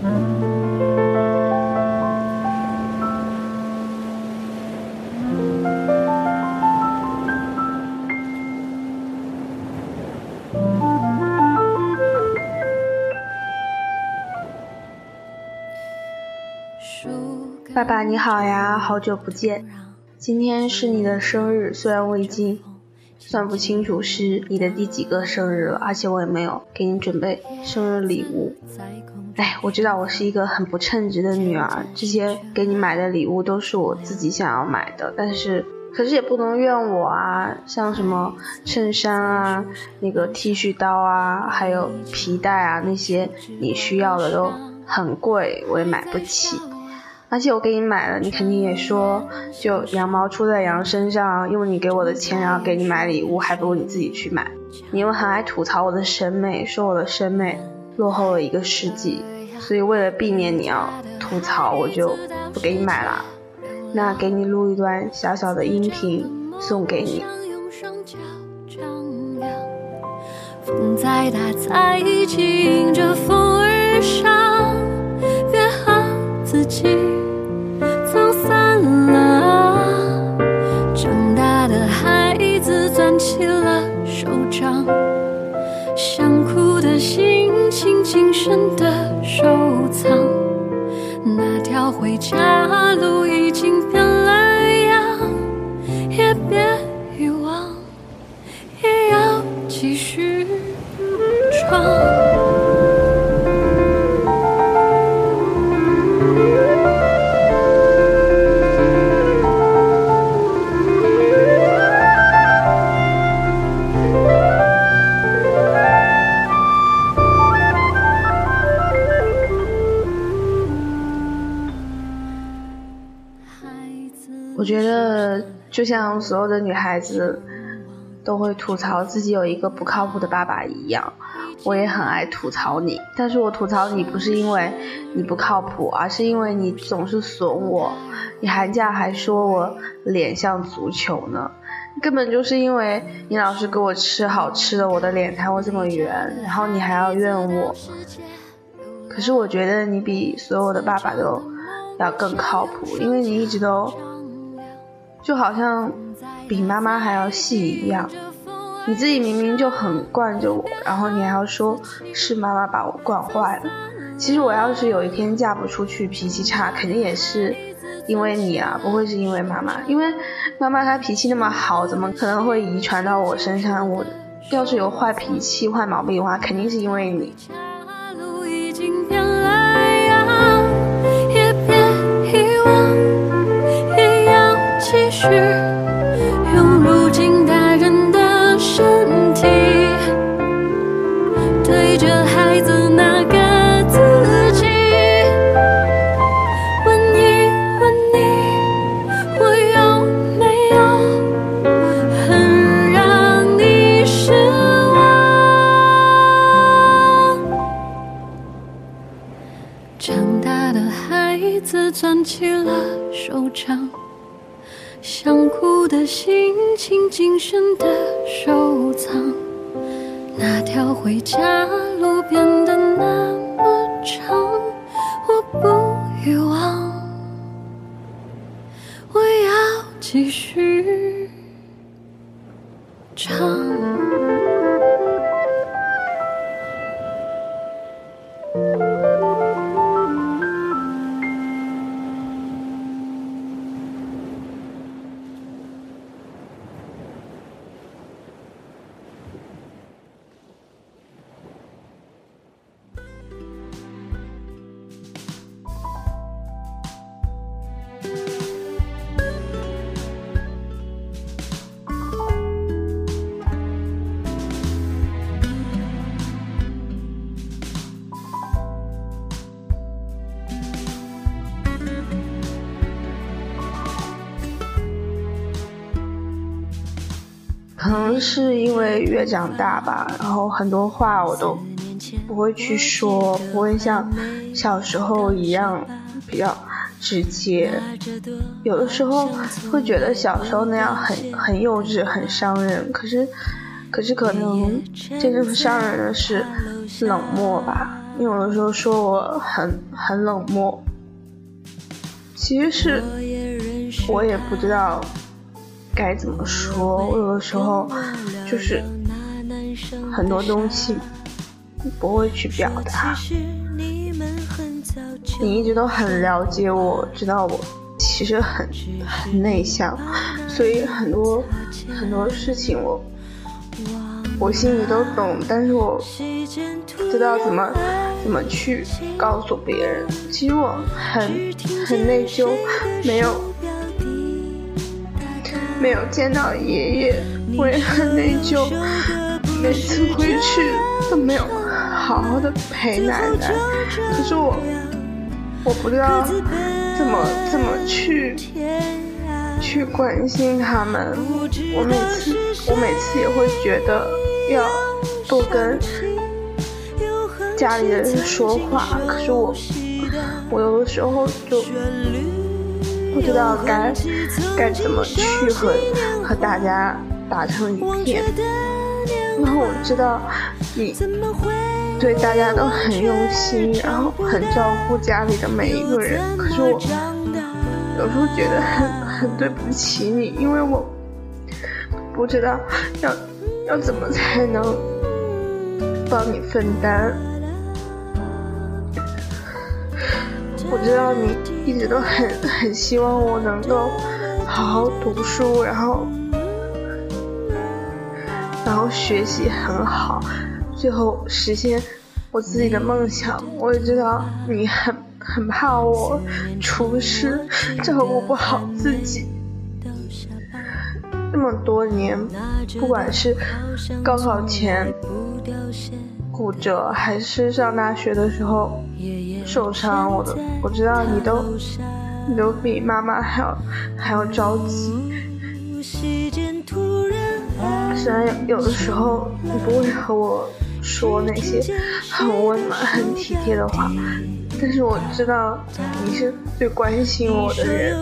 爸爸你好呀，好久不见。今天是你的生日，虽然我已经算不清楚是你的第几个生日了，而且我也没有给你准备生日礼物。哎，我知道我是一个很不称职的女儿，这些给你买的礼物都是我自己想要买的，但是可是也不能怨我啊，像什么衬衫啊、那个剃须刀啊、还有皮带啊那些你需要的都很贵，我也买不起。而且我给你买了，你肯定也说，就羊毛出在羊身上，用你给我的钱，然后给你买礼物，还不如你自己去买。你又很爱吐槽我的审美，说我的审美落后了一个世纪，所以为了避免你要吐槽，我就不给你买了。那给你录一段小小的音频送给你。风在打在迎着风而上，约好自己。真的收藏。那条回家路已经变了样，也别我觉得，就像所有的女孩子都会吐槽自己有一个不靠谱的爸爸一样，我也很爱吐槽你。但是我吐槽你不是因为你不靠谱，而是因为你总是损我。你寒假还说我脸像足球呢，根本就是因为你老是给我吃好吃的，我的脸才会这么圆。然后你还要怨我。可是我觉得你比所有的爸爸都要更靠谱，因为你一直都。就好像比妈妈还要细一样，你自己明明就很惯着我，然后你还要说是妈妈把我惯坏了。其实我要是有一天嫁不出去，脾气差，肯定也是因为你啊，不会是因为妈妈。因为妈妈她脾气那么好，怎么可能会遗传到我身上？我要是有坏脾气、坏毛病的话，肯定是因为你。去。收藏。那条回家路变得那么长，我不遗忘，我要继续唱。可能是因为越长大吧，然后很多话我都不会去说，不会像小时候一样比较直接。有的时候会觉得小时候那样很很幼稚、很伤人。可是可是可能真正伤人的是冷漠吧。你有的时候说我很很冷漠，其实是我也不知道该怎么说。我有的时候就是很多东西不会去表达。你一直都很了解我，知道我其实很很内向，所以很多很多事情我我心里都懂，但是我不知道怎么怎么去告诉别人。其实我很很内疚，没有没有见到爷爷，我也很内疚，每次回去都没有好好的陪奶奶，可是我。我不知道怎么怎么去去关心他们。我每次我每次也会觉得要多跟家里的人说话，可是我我有的时候就不知道该该怎么去和和大家打成一片。然后我知道你。对大家都很用心，然后很照顾家里的每一个人。可是我有时候觉得很很对不起你，因为我不知道要要怎么才能帮你分担。我知道你一直都很很希望我能够好好读书，然后然后学习很好。最后实现我自己的梦想，我也知道你很很怕我出师，照顾不好自己。这么多年，不管是高考前骨折，还是上大学的时候受伤，我都我知道你都你都比妈妈还要还要着急。虽然有有的时候你不会和我。说那些很温暖、很体贴的话，但是我知道你是最关心我的人。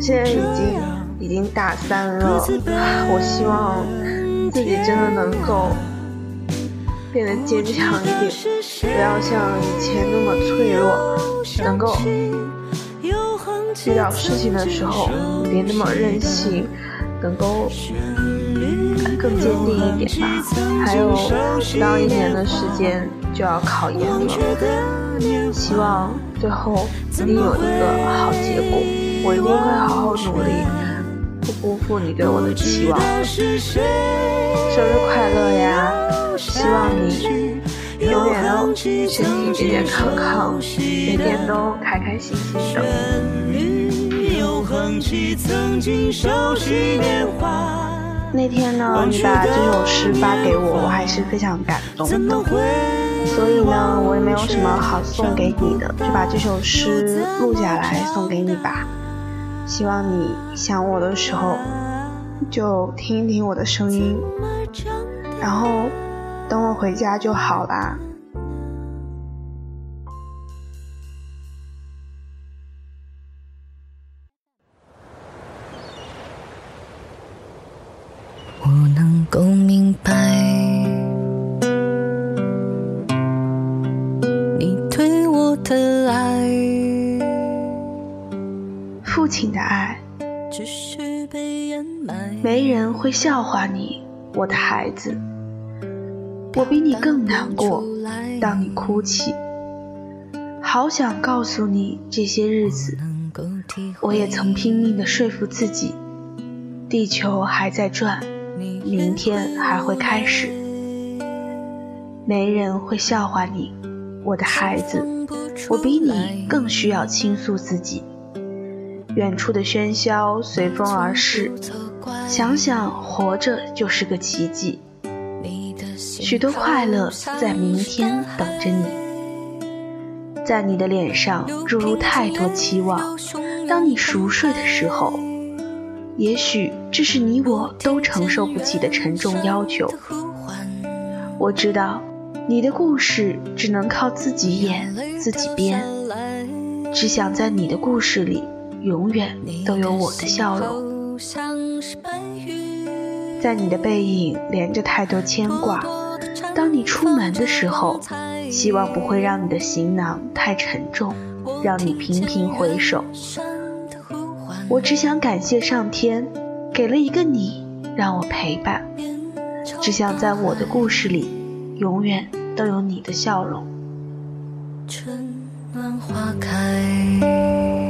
现在已经已经大三了，我希望自己真的能够变得坚强一点，不要像以前那么脆弱，能够遇到事情的时候别那么任性。能够更坚定一点吧。还有不到一年的时间就要考研了，希望最后一定有一个好结果。我一定会好好努力，不辜负你对我的期望。生日快乐呀！希望你永远都身体健健康康，每天都开开心心的。那天呢，你把这首诗发给我，我还是非常感动的。所以呢，我也没有什么好送给你的，就把这首诗录下来送给你吧。希望你想我的时候，就听一听我的声音，然后等我回家就好啦。的爱，没人会笑话你，我的孩子。我比你更难过，当你哭泣。好想告诉你，这些日子，我也曾拼命的说服自己，地球还在转。明天还会开始，没人会笑话你，我的孩子。我比你更需要倾诉自己。远处的喧嚣随风而逝，想想活着就是个奇迹。许多快乐在明天等着你，在你的脸上注入太多期望。当你熟睡的时候。也许这是你我都承受不起的沉重要求。我知道，你的故事只能靠自己演、自己编。只想在你的故事里永远都有我的笑容。在你的背影连着太多牵挂，当你出门的时候，希望不会让你的行囊太沉重，让你频频回首。我只想感谢上天，给了一个你让我陪伴，只想在我的故事里，永远都有你的笑容。春暖花开。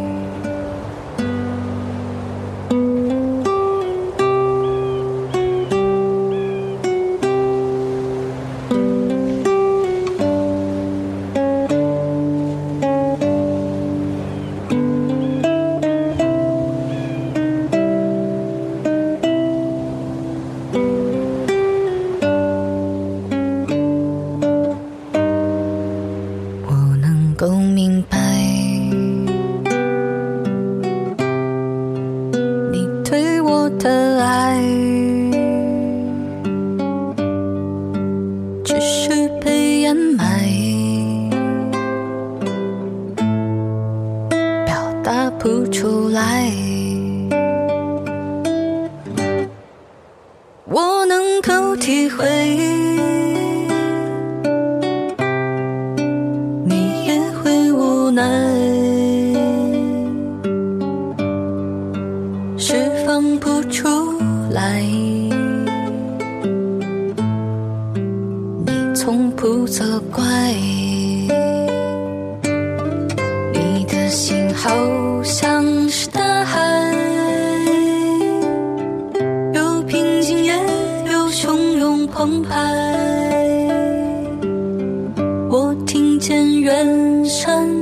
只是被掩埋表达不出来。不责怪你的心好像是大海有平静也有汹涌澎湃我听见远山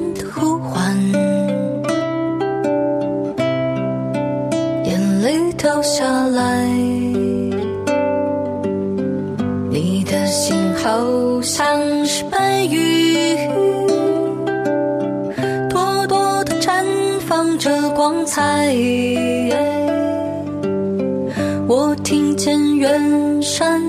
彩。我听见远山。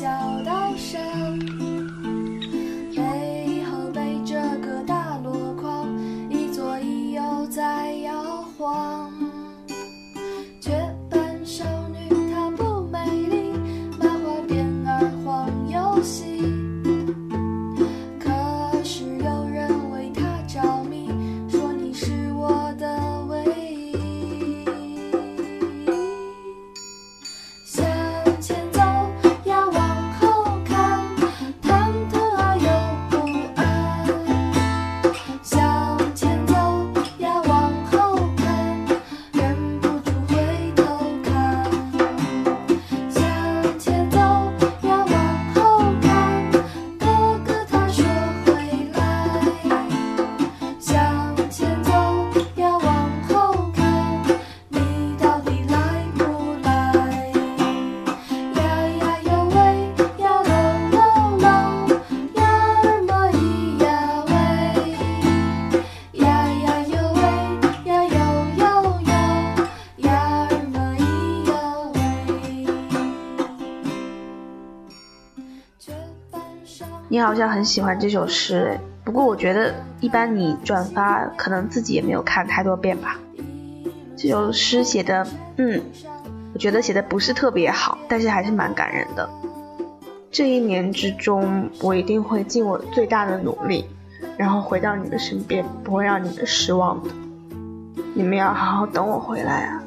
小道上。你好像很喜欢这首诗，不过我觉得一般你转发可能自己也没有看太多遍吧。这首诗写的，嗯，我觉得写的不是特别好，但是还是蛮感人的。这一年之中，我一定会尽我最大的努力，然后回到你的身边，不会让你们失望的。你们要好好等我回来啊！